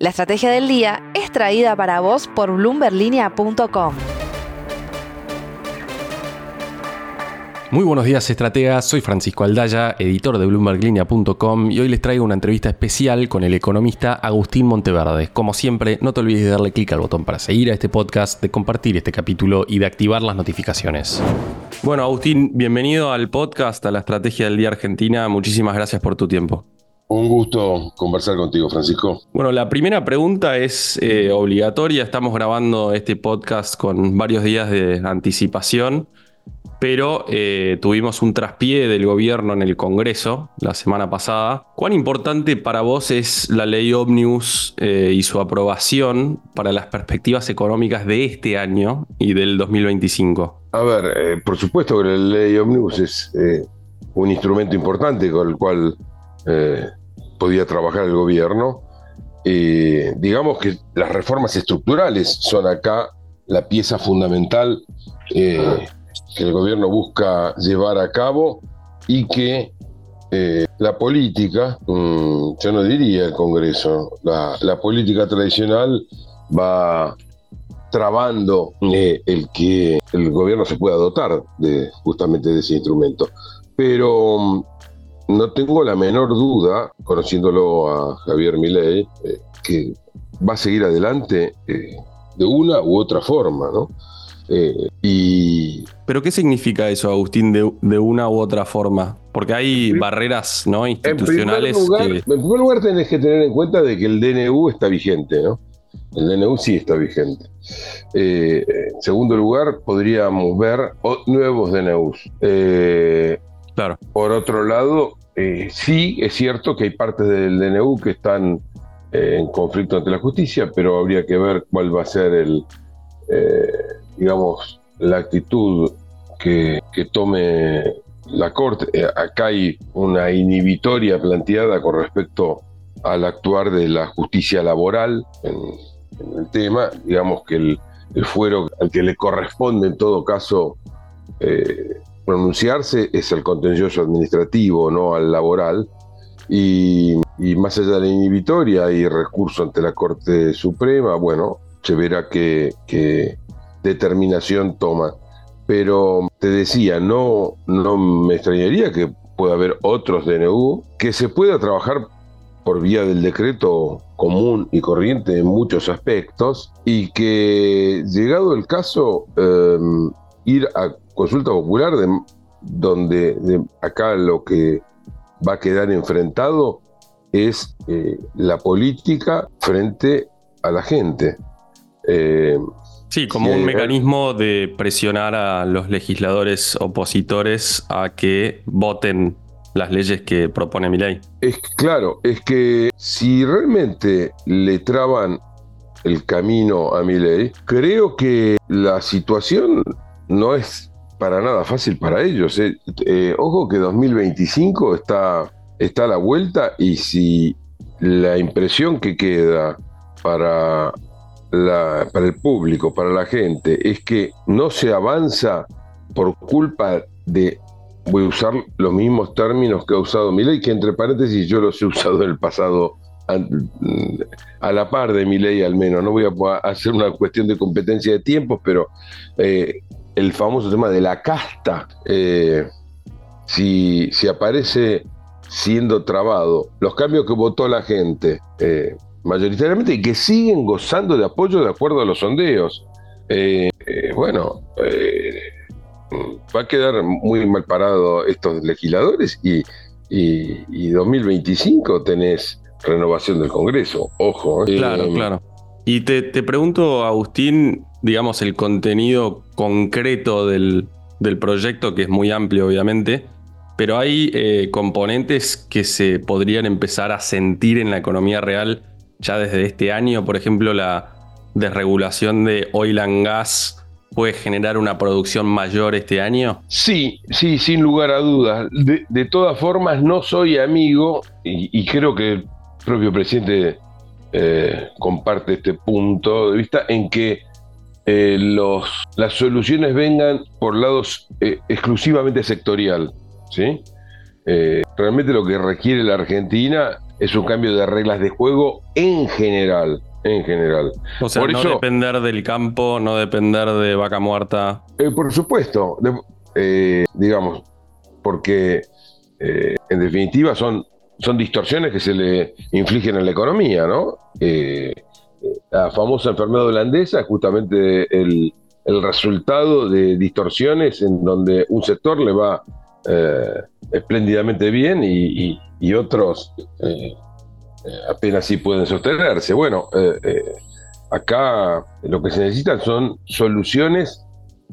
La estrategia del día es traída para vos por bloomberlinia.com. Muy buenos días, estrategas. Soy Francisco Aldaya, editor de BloombergLinea.com y hoy les traigo una entrevista especial con el economista Agustín Monteverde. Como siempre, no te olvides de darle clic al botón para seguir a este podcast, de compartir este capítulo y de activar las notificaciones. Bueno, Agustín, bienvenido al podcast, a la Estrategia del Día Argentina. Muchísimas gracias por tu tiempo. Un gusto conversar contigo, Francisco. Bueno, la primera pregunta es eh, obligatoria. Estamos grabando este podcast con varios días de anticipación pero eh, tuvimos un traspié del gobierno en el Congreso la semana pasada. ¿Cuán importante para vos es la ley Omnibus eh, y su aprobación para las perspectivas económicas de este año y del 2025? A ver, por supuesto que la ley Omnibus es un instrumento importante con el cual podía trabajar el gobierno. digamos que las reformas estructurales son acá la pieza fundamental que el gobierno busca llevar a cabo y que eh, la política, mm, yo no diría el Congreso, la, política tradicional va trabando eh, el que el gobierno se pueda dotar de justamente de ese instrumento. Pero mm, no tengo la menor duda, conociéndolo a Javier Milei, eh, que va a seguir adelante de una u otra forma, ¿no? Eh, y... ¿Pero qué significa eso, Agustín, de, una u otra forma? Porque hay barreras ¿no? institucionales. En primer, lugar, en primer lugar, tenés que tener en cuenta de que el DNU está vigente, ¿no? El DNU sí está vigente. Eh, en segundo lugar, podríamos ver nuevos DNUs. Eh, Por otro lado, sí es cierto que hay partes del DNU que están en conflicto ante la justicia, pero habría que ver cuál va a ser el, digamos, la actitud que, tome la Corte. Eh, acá hay una inhibitoria planteada con respecto al actuar de la justicia laboral en, el tema. Digamos que el, fuero al que le corresponde en todo caso eh, pronunciarse es el contencioso administrativo, no al laboral. Y, más allá de la inhibitoria y recurso ante la Corte Suprema, bueno, se verá que determinación toma. Pero te decía, no, no me extrañaría que pueda haber otros DNU, que se pueda trabajar por vía del decreto común y corriente en muchos aspectos y que llegado el caso em, ir a consulta popular de, donde acá lo que va a quedar enfrentado es eh, la política frente a la gente. Eh, Sí, como un mecanismo de presionar a los legisladores opositores a que voten las leyes que propone mi ley. Es claro, es que si realmente le traban el camino a mi ley, creo que la situación no es para nada fácil para ellos. Eh. Eh, ojo que 2025 está, está a la vuelta y si la impresión que queda para para el público, para la gente, es que no se avanza por culpa de, voy a usar los mismos términos que ha usado mi ley, que entre paréntesis yo los he usado en el pasado a la par de mi ley al menos, no voy a hacer una cuestión de competencia de tiempos, pero eh, el famoso tema de la casta, eh, si, si, aparece siendo trabado, los cambios que votó la gente, eh, mayoritariamente y que siguen gozando de apoyo de acuerdo a los sondeos. Eh, eh, bueno, va a quedar muy mal parado estos legisladores y, y, 2025 tenés renovación del Congreso, ojo. Claro, claro. Y te, te, pregunto, Agustín, digamos, el contenido concreto del, del, proyecto, que es muy amplio, obviamente, pero hay componentes que se podrían empezar a sentir en la economía real ya desde este año, por ejemplo, la desregulación de oil and gas puede generar una producción mayor este año? Sí, sí, sin lugar a dudas. De, todas formas, no soy amigo, y, creo que el propio presidente eh, comparte este punto de vista, en que eh, los, las soluciones vengan por lados eh, exclusivamente sectorial. ¿sí? realmente lo que requiere la Argentina es un cambio de reglas de juego en general. En general. O sea, no depender del campo, no depender de vaca muerta. Por supuesto, digamos, porque en definitiva son, son distorsiones que se le infligen a la economía, ¿no? la famosa enfermedad holandesa es justamente el, el resultado de distorsiones en donde un sector le va eh, espléndidamente bien y, otros eh, eh, apenas sí pueden sostenerse. Bueno, acá lo que se necesitan son soluciones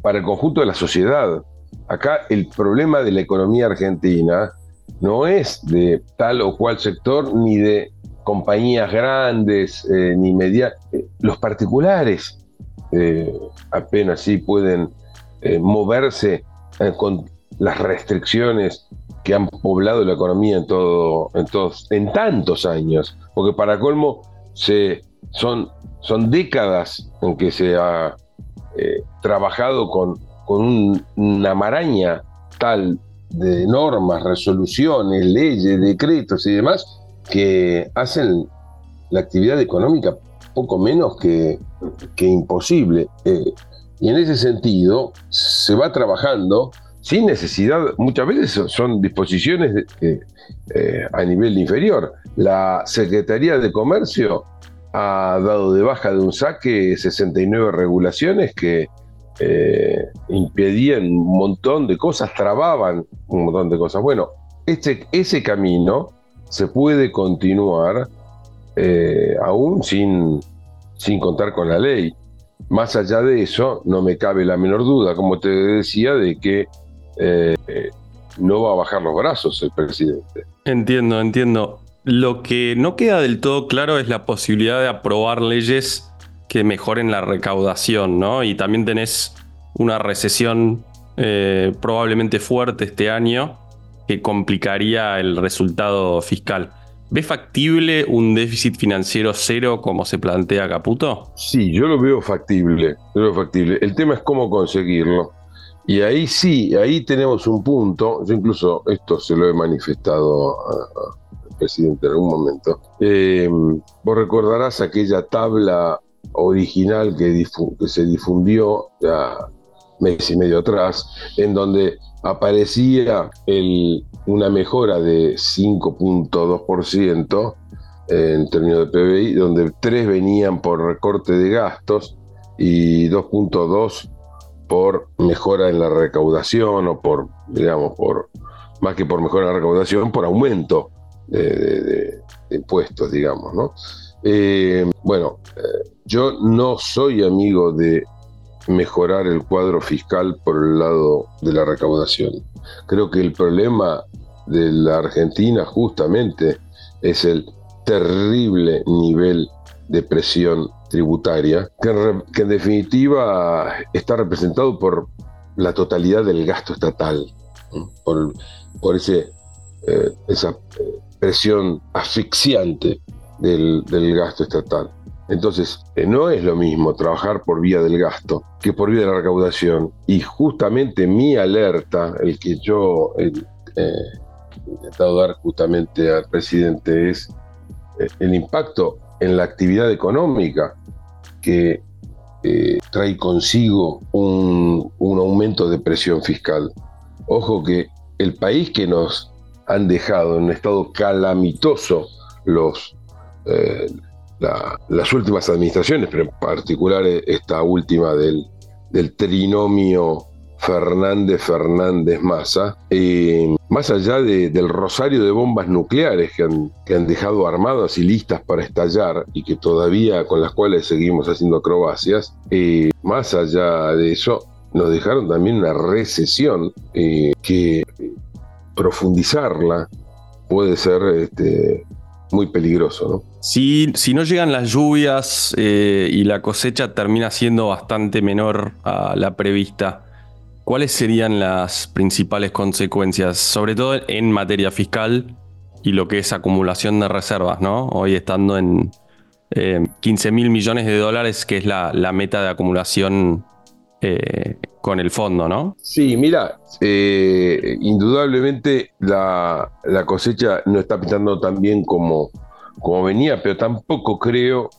para el conjunto de la sociedad. Acá el problema de la economía argentina no es de tal o cual sector ni de compañías grandes ni medianas. los particulares apenas sí pueden moverse con las restricciones que han poblado la economía en, todo, en, todos, en tantos años, porque para colmo se, son, décadas en que se ha eh, trabajado con una maraña tal de normas, resoluciones, leyes, decretos y demás, que hacen la actividad económica poco menos que, que imposible. Eh, y en ese sentido se va trabajando sin necesidad, muchas veces son disposiciones eh, a nivel inferior. La Secretaría de Comercio ha dado de baja de un saque 69 regulaciones que eh, impedían un montón de cosas, trababan un montón de cosas. Bueno, este, ese camino se puede continuar eh, aún sin, sin contar con la ley. Más allá de eso, no me cabe la menor duda, como te decía, de que eh, no va a bajar los brazos el presidente. Entiendo, entiendo. Lo que no queda del todo claro es la posibilidad de aprobar leyes que mejoren la recaudación, ¿no? Y también tenés una recesión eh, probablemente fuerte este año que complicaría el resultado fiscal. ¿Ve factible un déficit financiero cero como se plantea Caputo? Sí, yo lo veo factible, lo veo factible. El tema es cómo conseguirlo. Y ahí sí, ahí tenemos un punto, yo incluso esto se lo he manifestado al presidente en algún momento. Eh, vos recordarás aquella tabla original que, se difundió ya mes y medio atrás, en donde aparecía una mejora de 5.2% en términos de PBI, donde 3 venían por recorte de gastos y 2.2 por mejora en la recaudación o por, digamos, por más que por mejora en la recaudación, por aumento de, impuestos, digamos, ¿no? Eh, bueno, eh, yo no soy amigo de mejorar el cuadro fiscal por el lado de la recaudación. Creo que el problema de la Argentina justamente es el terrible nivel de presión tributaria, que, en definitiva está representado por la totalidad del gasto estatal, por, ese, eh, esa presión asfixiante del, gasto estatal. Entonces, eh, no es lo mismo trabajar por vía del gasto que por vía de la recaudación. Y justamente mi alerta, el que yo he intentado dar justamente al presidente, es el impacto en la actividad económica que eh, trae consigo un, aumento de presión fiscal. Ojo que el país que nos han dejado en un estado calamitoso los, eh, las últimas administraciones, pero en particular esta última del, trinomio Fernández Fernández Massa, eh, más allá del rosario de bombas nucleares que han, dejado armadas y listas para estallar y que todavía con las cuales seguimos haciendo acrobacias, eh, más allá de eso, nos dejaron también una recesión eh, que profundizarla puede ser este, muy peligroso. ¿no? Si, no llegan las lluvias y la cosecha termina siendo bastante menor a la prevista, ¿cuáles serían las principales consecuencias, sobre todo en materia fiscal y lo que es acumulación de reservas, ¿no? Hoy estando en 15 eh, mil millones de dólares, que es la, meta de acumulación eh, con el fondo, ¿no? Sí, mira, eh, indudablemente la, cosecha no está pintando tan bien como, como venía, pero tampoco creo,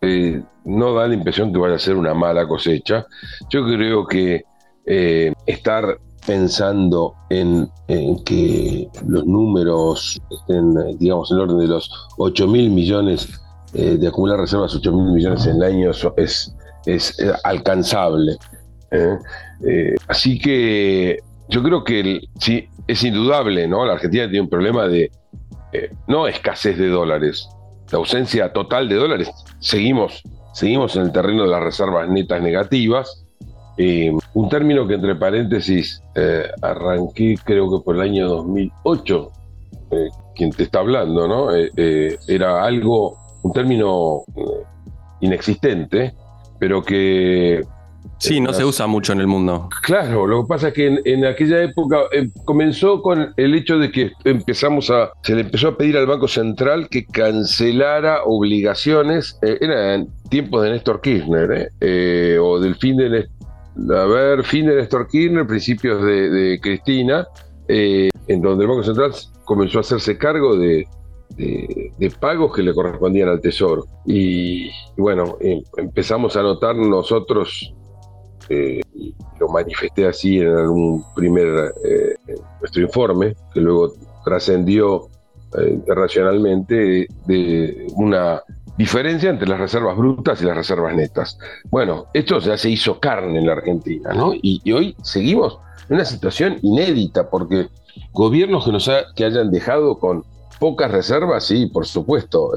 eh, no da la impresión que vaya a ser una mala cosecha. Yo creo que eh, estar pensando en, que los números estén, digamos, en el orden de los 8 mil millones, de acumular reservas 8 mil millones en el año es, es alcanzable. ¿eh? Eh, así que yo creo que sí, es indudable, ¿no? La Argentina tiene un problema de eh, no escasez de dólares, la ausencia total de dólares. Seguimos, seguimos en el terreno de las reservas netas negativas. un término que entre paréntesis arranqué creo que por el año 2008, quien te está hablando, ¿no? era algo, un término inexistente, pero que Sí, no se usa mucho en el mundo. Claro, lo que pasa es que en, aquella época eh, comenzó con el hecho de que empezamos a, se le empezó a pedir al Banco Central que cancelara obligaciones, eh, eran tiempos de Néstor Kirchner, eh, o del fin de, a ver, fin de Néstor Kirchner, principios de, Cristina, en donde el Banco Central comenzó a hacerse cargo de, de, pagos que le correspondían al Tesoro. Y, bueno, empezamos a notar nosotros eh, lo manifesté así en algún primer eh, nuestro informe, que luego trascendió eh, internacionalmente, de una diferencia entre las reservas brutas y las reservas netas. Bueno, esto ya se hizo carne en la Argentina, ¿no? Y, hoy seguimos en una situación inédita, porque gobiernos que, nos que hayan dejado con pocas reservas, sí, por supuesto.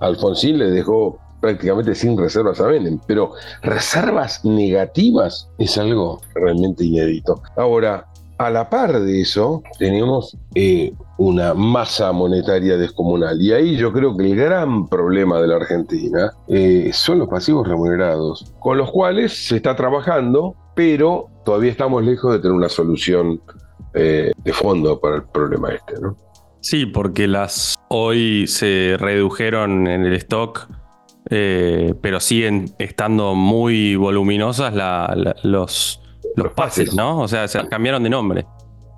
Alfonsín le dejó prácticamente sin reservas a Menem, pero reservas negativas es algo realmente inédito. Ahora, a la par de eso, tenemos eh, una masa monetaria descomunal. Y ahí yo creo que el gran problema de la Argentina eh, son los pasivos remunerados, con los cuales se está trabajando, pero todavía estamos lejos de tener una solución eh, de fondo para el problema este, ¿no? Sí, porque las hoy se redujeron en el stock eh, pero siguen estando muy voluminosas los, los, pases, ¿no? O sea, se cambiaron de nombre.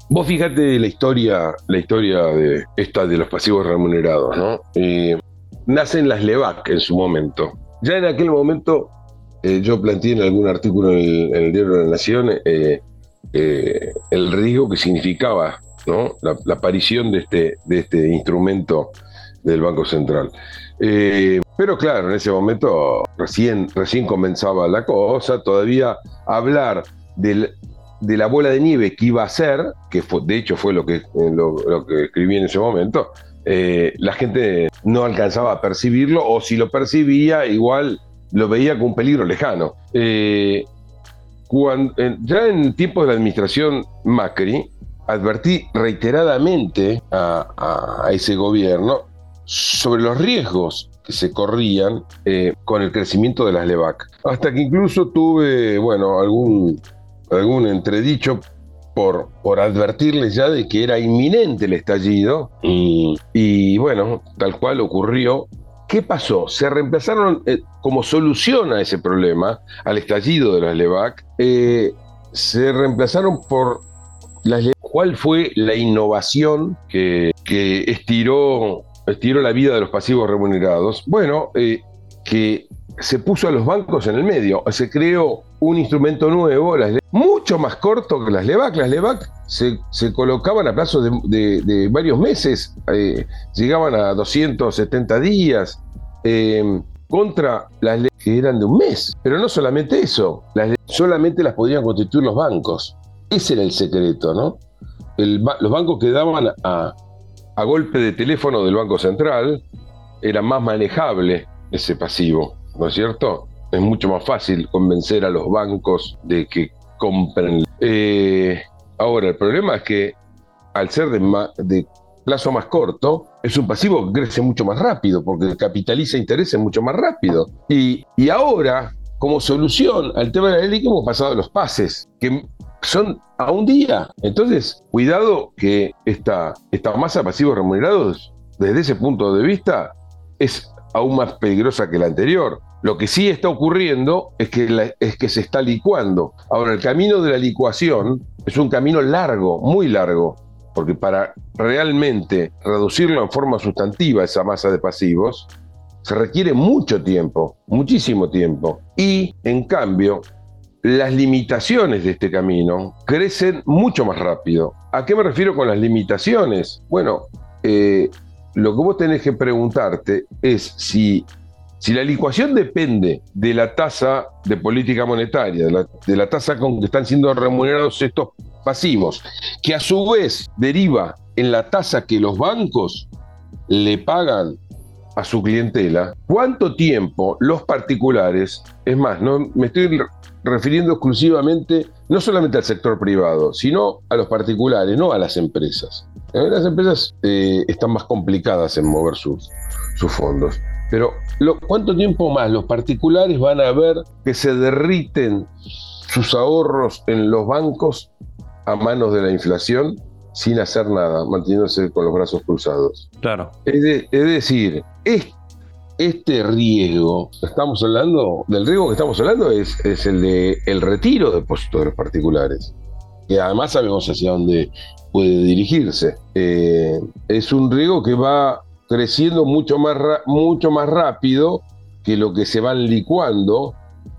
Vos fíjate la historia, la historia de esta de los pasivos remunerados, ¿no? Eh, nacen las LEVAC en su momento. Ya en aquel momento eh, yo planteé en algún artículo en el, Diario de la Nación el riesgo que significaba ¿no? la, la, aparición de este, de este instrumento del Banco Central. Eh, pero claro, en ese momento recién, recién comenzaba la cosa, todavía hablar de la bola de nieve que iba a ser, que de hecho fue lo que, eh, lo, que escribí en ese momento, eh, la gente no alcanzaba a percibirlo o si lo percibía igual lo veía como un peligro lejano. cuando, ya en tiempos de la administración Macri, advertí reiteradamente a ese gobierno sobre los riesgos que se corrían eh, con el crecimiento de las LEVAC. Hasta que incluso tuve, bueno, algún, algún entredicho por, por advertirles ya de que era inminente el estallido y, bueno, tal cual ocurrió. ¿Qué pasó? Se reemplazaron eh, como solución a ese problema, al estallido de las LEVAC, eh, se reemplazaron por las ¿Cuál fue la innovación que, que estiró estiró la vida de los pasivos remunerados? Bueno, eh, que se puso a los bancos en el medio, se creó un instrumento nuevo, mucho más corto que las LEVAC. Las LEVAC se, colocaban a plazo de, varios meses, eh, llegaban a 270 días, em, contra las leyes que eran de un mes. Pero no solamente eso, las solamente las podían constituir los bancos. Ese era el secreto, ¿no? los bancos quedaban a, a golpe de teléfono del Banco Central, era más manejable ese pasivo, ¿no es cierto? Es mucho más fácil convencer a los bancos de que compren. Eh, ahora, el problema es que al ser de, plazo más corto, es un pasivo que crece mucho más rápido, porque capitaliza intereses mucho más rápido. Y, y ahora, como solución al tema de la ley, hemos pasado a los pases, que son a un día. Entonces, cuidado que esta, masa de pasivos remunerados, desde ese punto de vista, es aún más peligrosa que la anterior. Lo que sí está ocurriendo es que, es que se está licuando. Ahora, el camino de la licuación es un camino largo, muy largo, porque para realmente reducirlo en forma sustantiva esa masa de pasivos, se requiere mucho tiempo, muchísimo tiempo. Y, en cambio, las limitaciones de este camino crecen mucho más rápido. ¿A qué me refiero con las limitaciones? Bueno, eh, lo que vos tenés que preguntarte es si, si la licuación depende de la tasa de política monetaria, de la, tasa con que están siendo remunerados estos pasivos, que a su vez deriva en la tasa que los bancos le pagan a su clientela, ¿cuánto tiempo los particulares, es más, no me estoy refiriendo exclusivamente no solamente al sector privado, sino a los particulares, no a las empresas. Eh, las empresas eh, están más complicadas en mover sus, sus fondos. Pero ¿cuánto tiempo más los particulares van a ver que se derriten sus ahorros en los bancos a manos de la inflación sin hacer nada, manteniéndose con los brazos cruzados? Claro. Es, es decir, este este riesgo, estamos hablando, del riesgo que estamos hablando es, es el de el retiro de depósitos de los particulares, que además sabemos hacia dónde puede dirigirse. Eh, es un riesgo que va creciendo mucho más, mucho más rápido que lo que se van licuando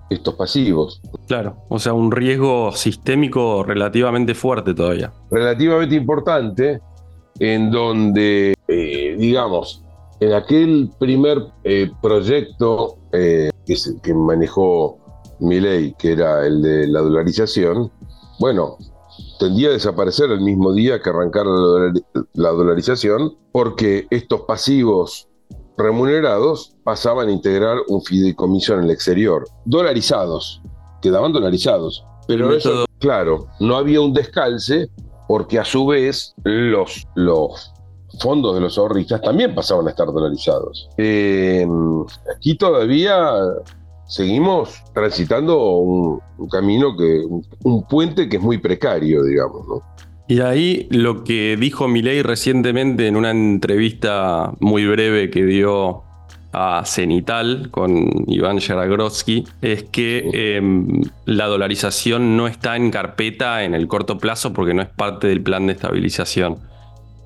estos pasivos. Claro, o sea, un riesgo sistémico relativamente fuerte todavía. Relativamente importante, en donde, eh, digamos, en aquel primer eh, proyecto eh, que, que, manejó Milei, que era el de la dolarización, bueno, tendía a desaparecer el mismo día que arrancara la, dolarización, porque estos pasivos remunerados pasaban a integrar un fideicomiso en el exterior, dolarizados, quedaban dolarizados. Pero eso, claro, no había un descalce porque a su vez los, los fondos de los ahorristas también pasaban a estar dolarizados. Eh, aquí todavía seguimos transitando un, camino que, un, puente que es muy precario, digamos, ¿no? Y ahí lo que dijo Milei recientemente en una entrevista muy breve que dio a Cenital con Iván Jaragrotsky es que em, la dolarización no está en carpeta en el corto plazo porque no es parte del plan de estabilización.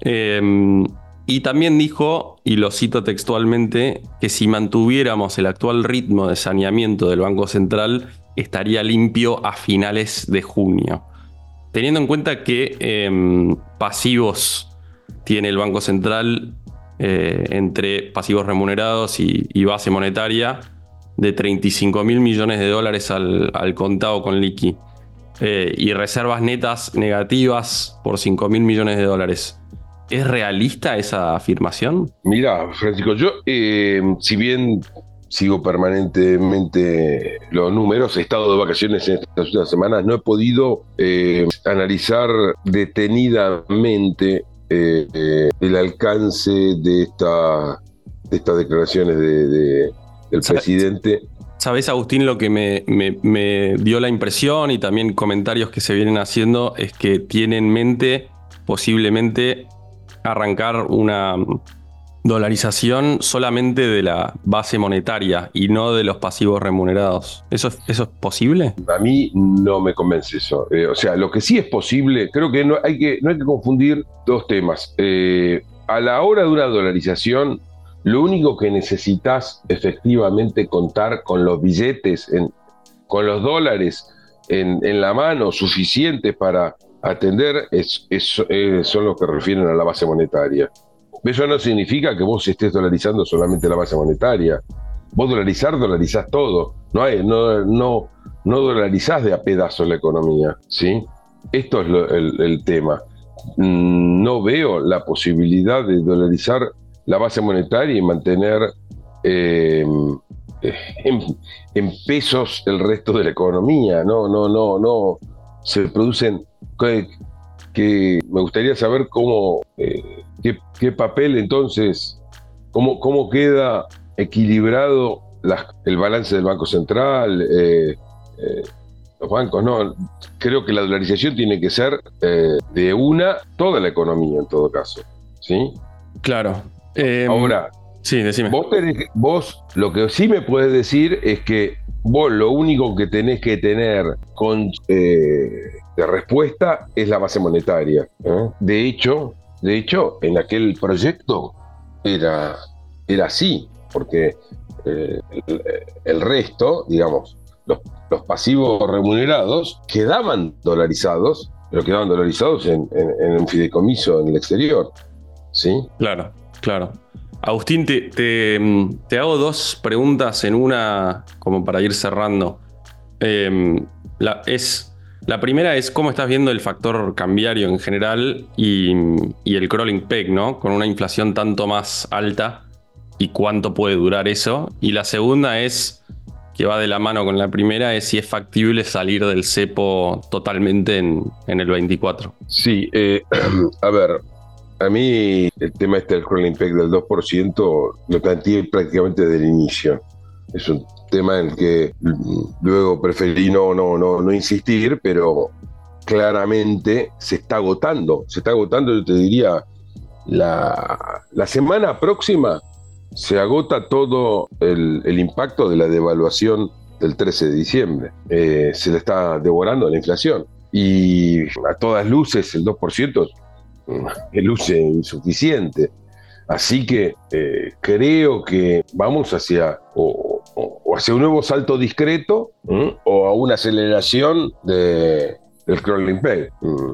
Em, y también dijo, y lo cito textualmente, que si mantuviéramos el actual ritmo de saneamiento del Banco Central, estaría limpio a finales de junio. Teniendo en cuenta que em, pasivos tiene el Banco Central eh, entre pasivos remunerados y, base monetaria de 35 mil millones de dólares al, contado con liqui eh, y reservas netas negativas por 5 mil millones de dólares. ¿Es realista esa afirmación? Mira, Francisco, yo, eh, si bien sigo permanentemente los números, he estado de vacaciones en estas últimas semanas, no he podido eh, analizar detenidamente eh, el alcance de, esta, de estas declaraciones del presidente. Sabes, Agustín, lo que me, me dio la impresión y también comentarios que se vienen haciendo es que tiene en mente posiblemente arrancar una dolarización solamente de la base monetaria y no de los pasivos remunerados. ¿Eso, es posible? A mí no me convence eso. Eh, o sea, lo que sí es posible, creo que no hay que, no hay que confundir dos temas. Eh, a la hora de una dolarización, lo único que necesitas efectivamente contar con los billetes, con los dólares en la mano suficientes para atender eh, son los que refieren a la base monetaria. Eso no significa que vos estés dolarizando solamente la base monetaria. Vos dolarizar, dolarizás todo. No, hay, no, no, no dolarizás de a pedazos la economía. ¿sí? Esto es el, tema. Mm, no veo la posibilidad de dolarizar la base monetaria y mantener em, en, en, pesos el resto de la economía. No, no, no, no. Se producen que, me gustaría saber cómo, eh, qué, papel entonces, cómo, cómo queda equilibrado el balance del Banco Central, eh, eh, los bancos, no. Creo que la dolarización tiene que ser de una, toda la economía en todo caso. ¿Sí? Claro. Ahora, Sí, decime. Vos, vos lo que sí me puedes decir es que vos lo único que tenés que tener con eh, de respuesta es la base monetaria. ¿eh? De hecho, de hecho, en aquel proyecto era, era así, porque eh, el, resto, digamos, los, pasivos remunerados quedaban dolarizados, pero quedaban dolarizados en, un fideicomiso en el exterior. ¿Sí? Claro, claro. Agustín, te, hago dos preguntas en una, como para ir cerrando. La, es, la primera es cómo estás viendo el factor cambiario en general y, el crawling peg, ¿no? Con una inflación tanto más alta y cuánto puede durar eso. Y la segunda es, que va de la mano con la primera, es si es factible salir del cepo totalmente en, el 24. Sí, eh, a ver, a mí el tema este del crawling peg del 2% lo planteé prácticamente desde el inicio. Es un tema en el que luego preferí no, no, no, no insistir, pero claramente se está agotando. Se está agotando, yo te diría, la, la semana próxima se agota todo el, impacto de la devaluación del 13 de diciembre. Eh, se le está devorando la inflación. Y a todas luces el 2% es luce insuficiente. Así que eh, creo que vamos hacia hacia un nuevo salto discreto o a una aceleración de, del crawling peg. Mm,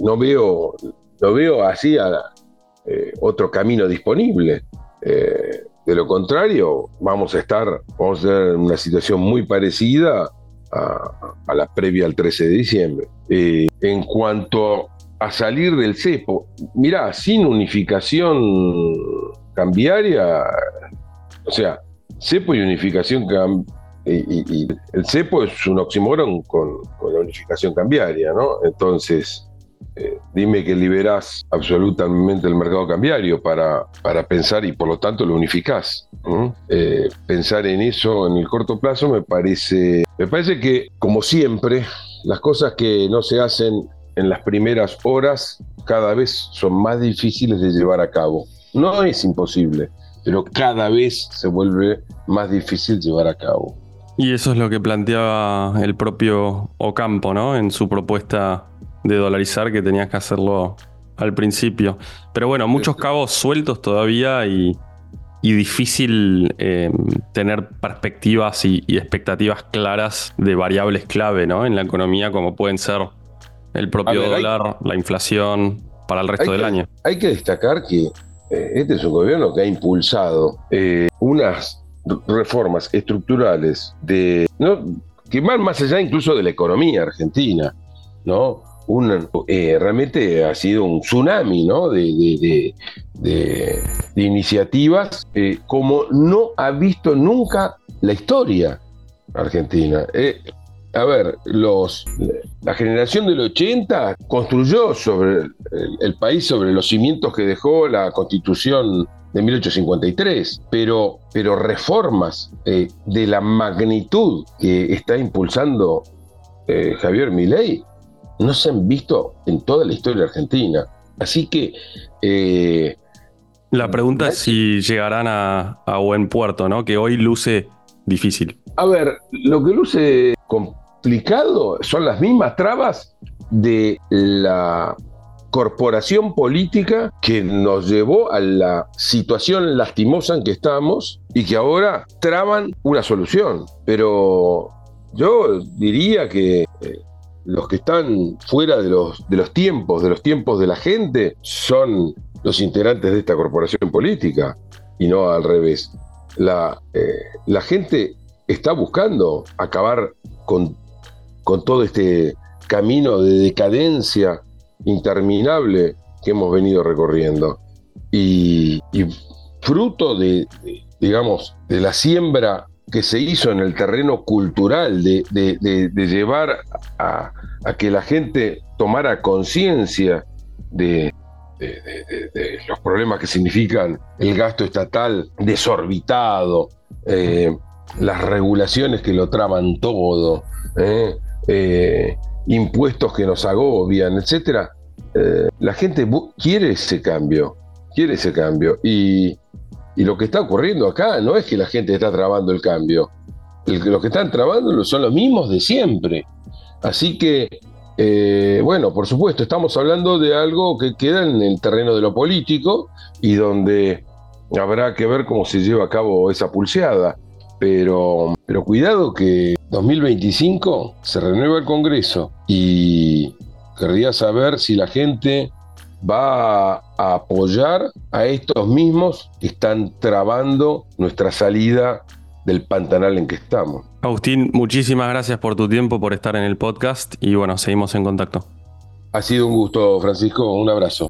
no veo, no veo así eh, otro camino disponible. Eh, de lo contrario, vamos a estar, vamos a tener una situación muy parecida a, la previa al 13 de diciembre. En cuanto a salir del cepo, mirá, sin unificación cambiaria, o sea, cepo y unificación y, el cepo es un oxímoron con, con la unificación cambiaria, ¿no? Entonces, eh, dime que liberás absolutamente el mercado cambiario para, para pensar y por lo tanto lo unificás. Eh, pensar en eso en el corto plazo me parece, me parece que, como siempre, las cosas que no se hacen en las primeras horas cada vez son más difíciles de llevar a cabo. No es imposible, pero cada vez se vuelve más difícil llevar a cabo. Y eso es lo que planteaba el propio Ocampo, ¿no? En su propuesta de dolarizar que tenías que hacerlo al principio. Pero bueno, muchos cabos sueltos todavía y, difícil em, tener perspectivas y, expectativas claras de variables clave ¿no? en la economía como pueden ser el propio dólar, la inflación para el resto del año. Hay que destacar que eh, este es un gobierno que ha impulsado eh, unas reformas estructurales que van más allá incluso de la economía argentina. ¿no? Eh, realmente ha sido un tsunami de, iniciativas eh, como no ha visto nunca la historia argentina. Eh, a ver, los, la generación del 80 construyó sobre el, país sobre los cimientos que dejó la constitución de 1853, pero, pero reformas de la magnitud que está impulsando Javier Milei no se han visto en toda la historia argentina. Así que... Eh, la pregunta es si llegarán a, buen puerto, ¿no? Que hoy luce difícil. A ver, lo que luce complicado son las mismas trabas de la corporación política que nos llevó a la situación lastimosa en que estamos y que ahora traban una solución. Pero yo diría que eh, los que están fuera de los, de los tiempos, de los tiempos de la gente, son los integrantes de esta corporación política y no al revés. La, eh, la gente está buscando acabar con, con todo este camino de decadencia interminable que hemos venido recorriendo. Y, fruto de, digamos, de la siembra que se hizo en el terreno cultural de, llevar a, que la gente tomara conciencia de, los problemas que significan el gasto estatal desorbitado, eh, las regulaciones que lo traban todo, eh, eh, impuestos que nos agobian, etc. la gente quiere ese cambio, quiere ese cambio. Y, Y lo que está ocurriendo acá no es que la gente está trabando el cambio. Los que están trabando son los mismos de siempre. Así que, eh, bueno, por supuesto, estamos hablando de algo que queda en el terreno de lo político y donde habrá que ver cómo se lleva a cabo esa pulseada. Pero, pero cuidado que 2025 se renueva el Congreso y querría saber si la gente va a apoyar a estos mismos que están trabando nuestra salida del pantanal en que estamos. Agustín, muchísimas gracias por tu tiempo, por estar en el podcast y bueno, seguimos en contacto. Ha sido un gusto, Francisco, un abrazo.